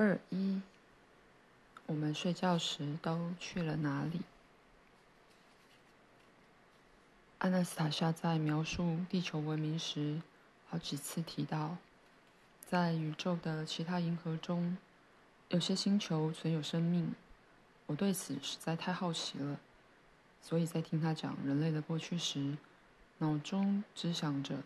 二一，我们睡觉时都去了哪里？安纳斯塔夏在描述地球文明时，好几次提到，在宇宙的其他银河中，有些星球存有生命。我对此实在太好奇了，所以在听他讲人类的过去时，脑中只想着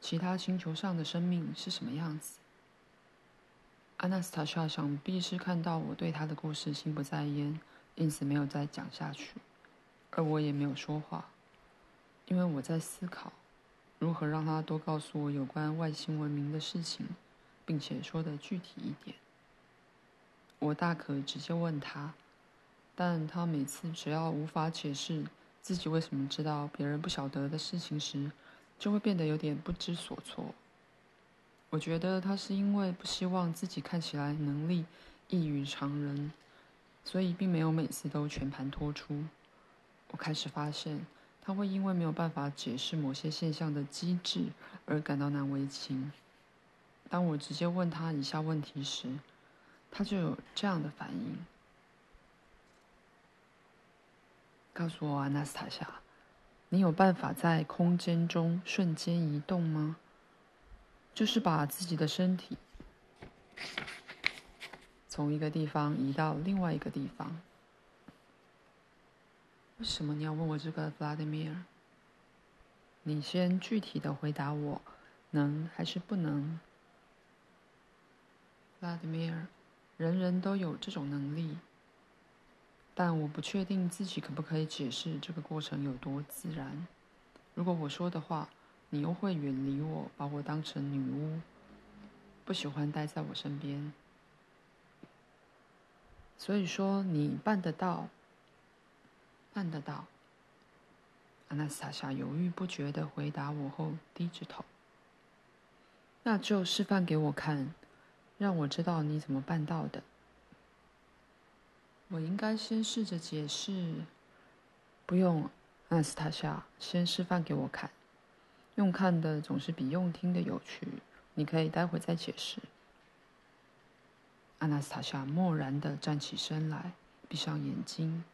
其他星球上的生命是什么样子。阿纳斯塔夏想必是看到我对他的故事心不在焉，因此没有再讲下去，而我也没有说话，因为我在思考如何让他多告诉我有关外星文明的事情，并且说得具体一点。我大可直接问他。但他每次只要无法解释自己为什么知道别人不晓得的事情时，就会变得有点不知所措。我觉得他是因为不希望自己看起来能力异于常人，所以并没有每次都全盘托出。我开始发现他会因为没有办法解释某些现象的机制而感到难为情。当我直接问他以下问题时，他就有这样的反应。告诉我，阿纳斯塔夏，你有办法在空间中瞬间移动吗？就是把自己的身体从一个地方移到另外一个地方。为什么你要问我这个，弗拉德米尔？你先具体的回答我，能还是不能？弗拉德米尔，人人都有这种能力。但我不确定自己可不可以解释这个过程有多自然。如果我说的话，你又会远离我，把我当成女巫，不喜欢待在我身边。所以说，你办得到，办得到。阿纳斯塔夏犹豫不决地回答我后，低着头。那就示范给我看，让我知道你怎么办到的。我应该先试着解释，不用，阿纳斯塔夏，先示范给我看。用看的总是比用听的有趣。你可以待会再解释。阿纳斯塔夏漠然的站起身来，闭上眼睛，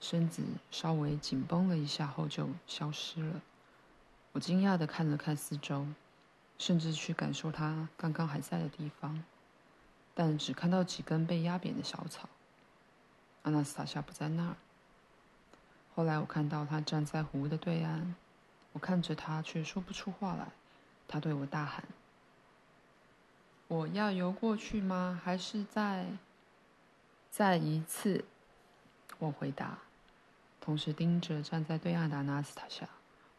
身子稍微紧绷了一下后就消失了。我惊讶的看了看四周，甚至去感受他刚刚还在的地方，但只看到几根被压扁的小草。阿纳斯塔夏不在那儿。后来我看到他站在湖的对岸，我看着他却说不出话来。他对我大喊：“我要游过去吗？还是再再一次？”我回答，同时盯着站在对岸的阿纳斯塔夏，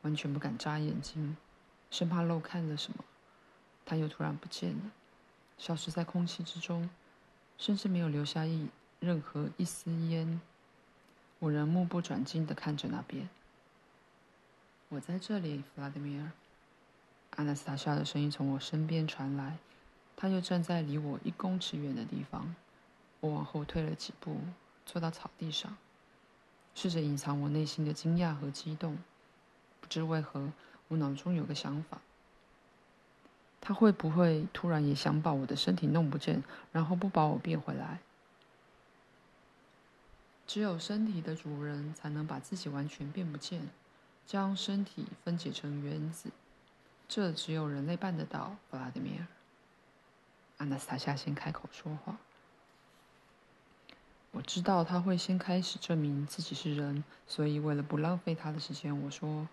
完全不敢眨眼睛，生怕漏看了什么。他又突然不见了，消失在空气之中，甚至没有留下一。任何一丝烟，我仍目不转睛地看着那边。我在这里，弗拉德米尔。阿纳斯塔夏的声音从我身边传来，他又站在离我一公尺远的地方。我往后退了几步，坐到草地上，试着隐藏我内心的惊讶和激动。不知为何，我脑中有个想法：他会不会突然也想把我的身体弄不见，然后不把我变回来？只有身体的主人才能把自己完全变不见，将身体分解成原子。这只有人类办得到，弗拉德米尔。阿纳斯塔夏先开口说话。我知道他会先开始证明自己是人，所以为了不浪费他的时间，我说：“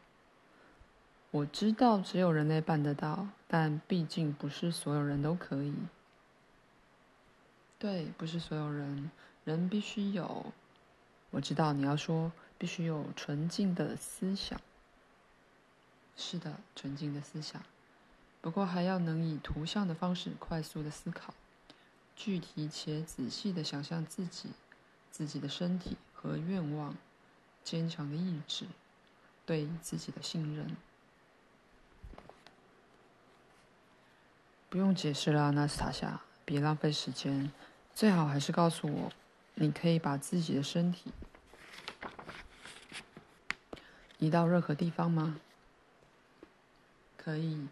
我知道只有人类办得到，但毕竟不是所有人都可以。”对，不是所有人，人必须有。我知道你要说必须有纯净的思想。是的，纯净的思想。不过还要能以图像的方式快速的思考，具体且仔细的想象自己、自己的身体和愿望，坚强的意志，对自己的信任。不用解释了，纳斯塔夏，别浪费时间，最好还是告诉我。你可以把自己的身体移到任何地方吗？可以，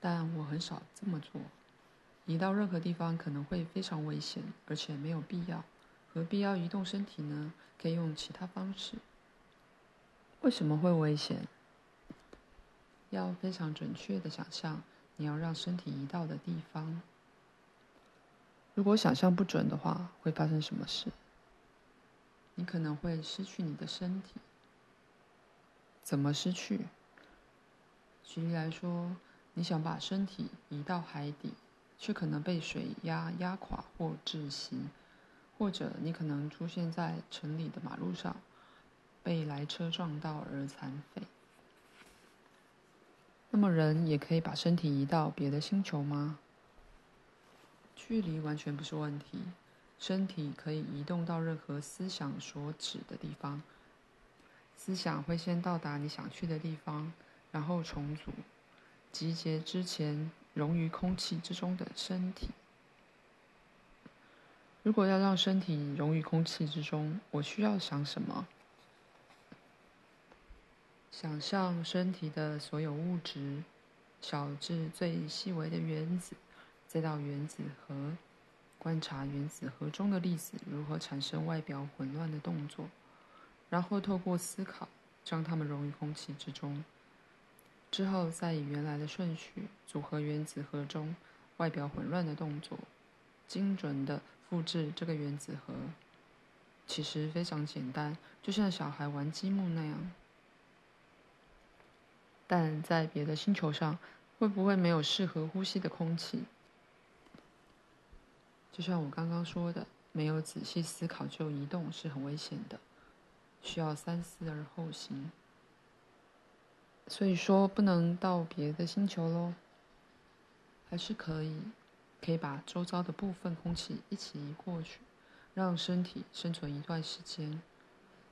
但我很少这么做。移到任何地方可能会非常危险，而且没有必要。何必要移动身体呢？可以用其他方式。为什么会危险？要非常准确的想象你要让身体移到的地方。如果想象不准的话，会发生什么事？你可能会失去你的身体。怎么失去？举例来说，你想把身体移到海底。却可能被水压压垮或窒息，或者你可能出现在城里的马路上，被来车撞到而残废。那么人也可以把身体移到别的星球吗？距离完全不是问题，身体可以移动到任何思想所指的地方。思想会先到达你想去的地方，然后重组，集结之前。溶于空气之中的身体。如果要让身体溶于空气之中，我需要想什么？想象身体的所有物质，小至最细微的原子，再到原子核，观察原子核中的粒子如何产生外表混乱的动作，然后透过思考，将它们融于空气之中。之后，再以原来的顺序组合原子核中外表混乱的动作，精准地复制这个原子核。其实非常简单，就像小孩玩积木那样。但在别的星球上，会不会没有适合呼吸的空气？就像我刚刚说的，没有仔细思考就移动是很危险的，需要三思而后行。所以说不能到别的星球喽，还是可以，可以把周遭的部分空气一起移过去，让身体生存一段时间。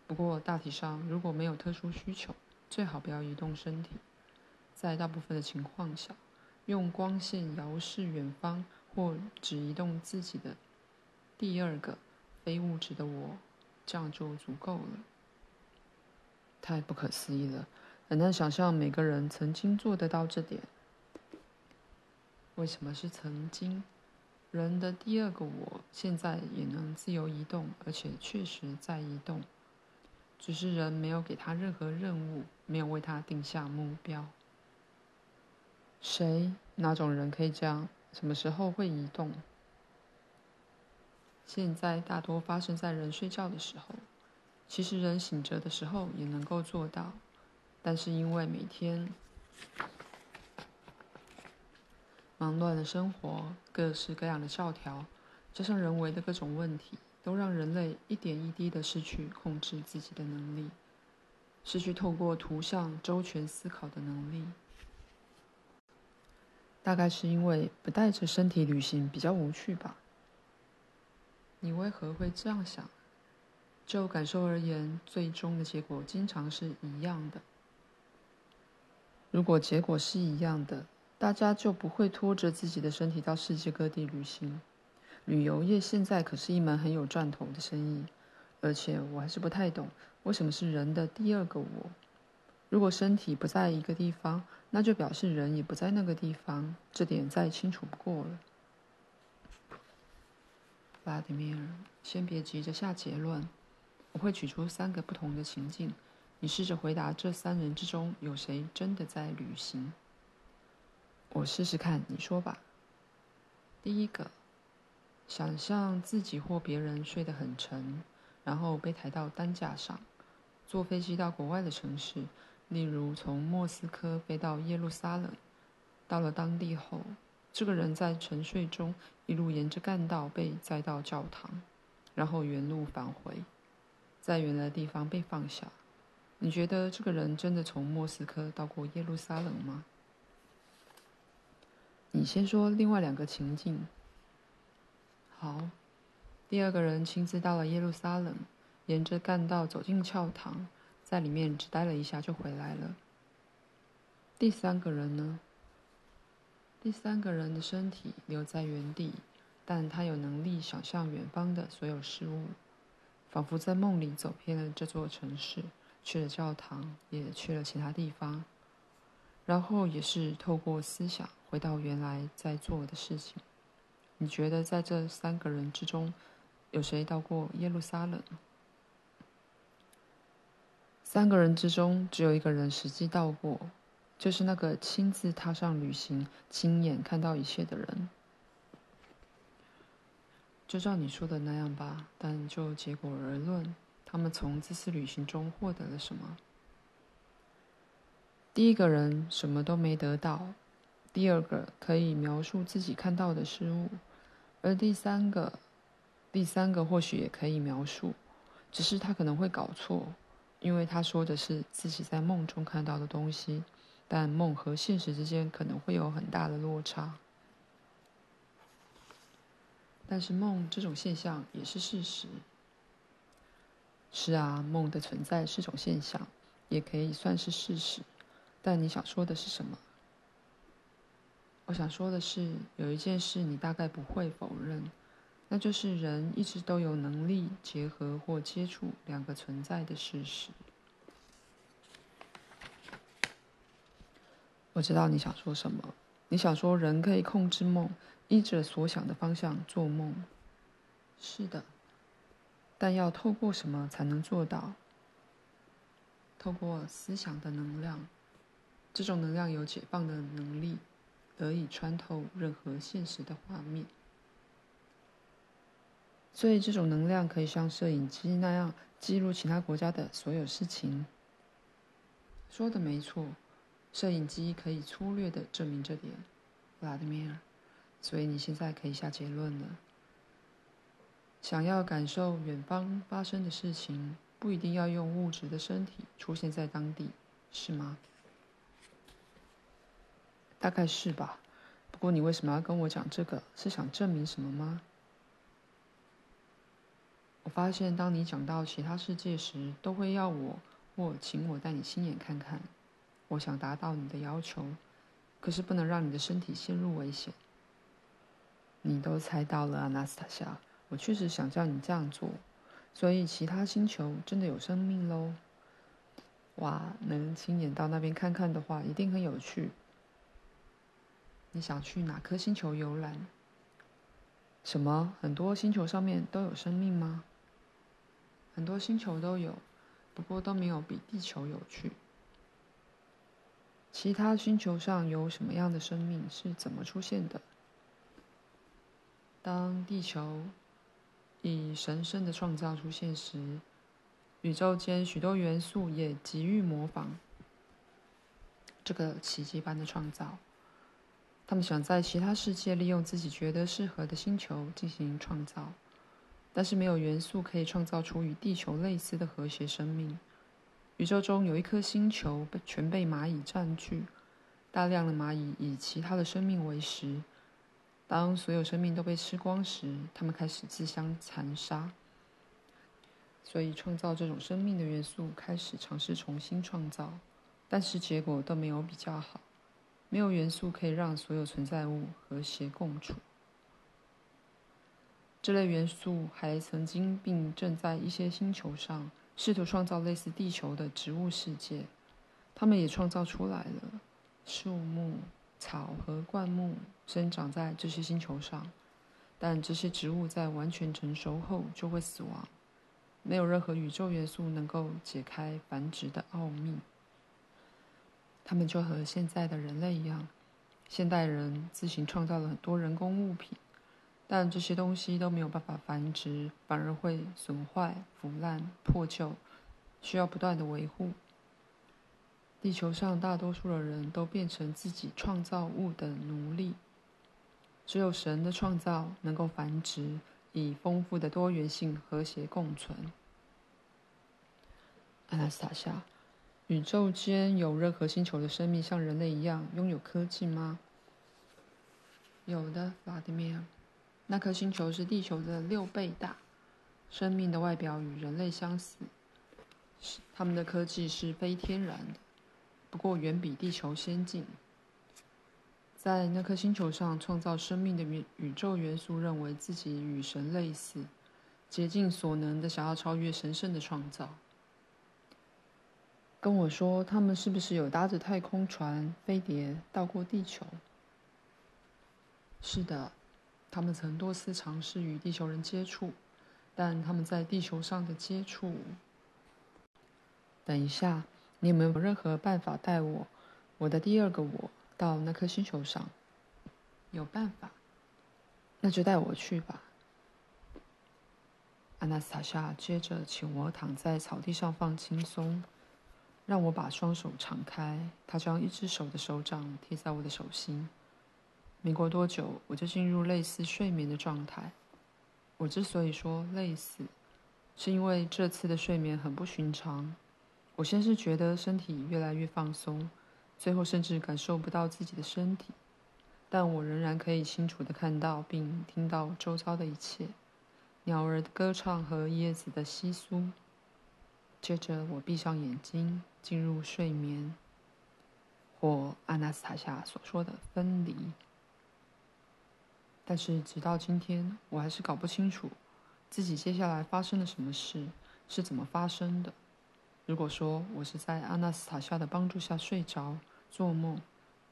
不过大体上如果没有特殊需求，最好不要移动身体。在大部分的情况下，用光线遥视远方或只移动自己的第二个非物质的我，这样就足够了。太不可思议了。很难想象每个人曾经做得到这点。为什么是曾经？人的第二个我现在也能自由移动，而且确实在移动，只是人没有给他任何任务，没有为他定下目标。谁？哪种人可以这样？什么时候会移动？现在大多发生在人睡觉的时候，其实人醒着的时候也能够做到。但是因为每天忙乱的生活、各式各样的教条，加上人为的各种问题，都让人类一点一滴的失去控制自己的能力，失去透过图像周全思考的能力。大概是因为不带着身体旅行比较无趣吧？你为何会这样想？就感受而言，最终的结果经常是一样的。如果结果是一样的，大家就不会拖着自己的身体到世界各地旅行。旅游业现在可是一门很有赚头的生意，而且我还是不太懂，为什么是人的第二个我？如果身体不在一个地方，那就表示人也不在那个地方，这点再清楚不过了。拉迪米尔，先别急着下结论，我会举出三个不同的情境。你试着回答这三人之中有谁真的在旅行？我试试看，你说吧。第一个，想象自己或别人睡得很沉，然后被抬到担架上，坐飞机到国外的城市，例如从莫斯科飞到耶路撒冷。到了当地后，这个人在沉睡中一路沿着干道被载到教堂，然后原路返回，在原来的地方被放下。你觉得这个人真的从莫斯科到过耶路撒冷吗？你先说另外两个情境。好，第二个人亲自到了耶路撒冷，沿着干道走进教堂，在里面只待了一下就回来了。第三个人呢？第三个人的身体留在原地，但他有能力想象远方的所有事物，仿佛在梦里走遍了这座城市。去了教堂，也去了其他地方，然后也是透过思想回到原来在做的事情。你觉得在这三个人之中，有谁到过耶路撒冷？三个人之中，只有一个人实际到过，就是那个亲自踏上旅行、亲眼看到一切的人。就照你说的那样吧，但就结果而论，他们从这次旅行中获得了什么？第一个人什么都没得到，第二个可以描述自己看到的事物，而第三个，第三个或许也可以描述，只是他可能会搞错，因为他说的是自己在梦中看到的东西，但梦和现实之间可能会有很大的落差。但是梦这种现象也是事实。是啊，梦的存在是种现象，也可以算是事实。但你想说的是什么？我想说的是，有一件事你大概不会否认，那就是人一直都有能力结合或接触两个存在的事实。我知道你想说什么，你想说人可以控制梦，依着所想的方向做梦。是的，但要透过什么才能做到？透过思想的能量。这种能量有解放的能力，得以穿透任何现实的画面。所以，这种能量可以像摄影机那样记录其他国家的所有事情。说的没错，摄影机可以粗略地证明这点，弗拉德米尔。所以，你现在可以下结论了。想要感受远方发生的事情，不一定要用物质的身体出现在当地，是吗？大概是吧，不过你为什么要跟我讲这个？是想证明什么吗？我发现，当你讲到其他世界时，都会要我或请我带你亲眼看看。我想达到你的要求，可是不能让你的身体陷入危险。你都猜到了，阿纳斯塔夏，我确实想叫你这样做。所以，其他星球真的有生命喽？哇，能亲眼到那边看看的话，一定很有趣。你想去哪颗星球游览？什么？很多星球上面都有生命吗？很多星球都有，不过都没有比地球有趣。其他星球上有什么样的生命？是怎么出现的？当地球以神圣的创造出现时，宇宙间许多元素也急于模仿这个奇迹般的创造。他们想在其他世界利用自己觉得适合的星球进行创造，但是没有元素可以创造出与地球类似的和谐生命。宇宙中有一颗星球被全被蚂蚁占据，大量的蚂蚁以其他的生命为食。当所有生命都被吃光时，它们开始自相残杀。所以，创造这种生命的元素开始尝试重新创造，但是结果都没有比较好。没有元素可以让所有存在物和谐共处。这类元素还曾经并正在一些星球上试图创造类似地球的植物世界，他们也创造出来了。树木、草和灌木生长在这些星球上，但这些植物在完全成熟后就会死亡。没有任何宇宙元素能够解开繁殖的奥秘。他们就和现在的人类一样，现代人自行创造了很多人工物品，但这些东西都没有办法繁殖，反而会损坏、腐烂、破旧，需要不断的维护。地球上大多数的人都变成自己创造物的奴隶，只有神的创造能够繁殖，以丰富的多元性和谐共存。阿纳斯塔夏。宇宙间有任何星球的生命像人类一样拥有科技吗？有的，拉迪米尔。那颗星球是地球的六倍大，生命的外表与人类相似，他们的科技是非天然的，不过远比地球先进。在那颗星球上创造生命的宇宇宙元素认为自己与神类似，竭尽所能的想要超越神圣的创造。跟我说，他们是不是有搭着太空船、飞碟到过地球？是的，他们曾多次尝试与地球人接触，但他们在地球上的接触……等一下，你有没有任何办法带我，我的第二个我，到那颗星球上？有办法，那就带我去吧。阿纳斯塔夏接着请我躺在草地上放轻松，让我把双手敞开。他将一只手的手掌贴在我的手心。没过多久，我就进入类似睡眠的状态。我之所以说类似，是因为这次的睡眠很不寻常。我先是觉得身体越来越放松，最后甚至感受不到自己的身体，但我仍然可以清楚地看到并听到周遭的一切：鸟儿的歌唱和叶子的窸窣。接着，我闭上眼睛，进入睡眠，或阿纳斯塔夏所说的分离。但是直到今天，我还是搞不清楚自己接下来发生了什么事，是怎么发生的。如果说我是在阿纳斯塔夏的帮助下睡着做梦，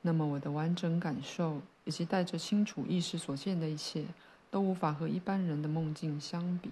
那么我的完整感受以及带着清楚意识所见的一切，都无法和一般人的梦境相比。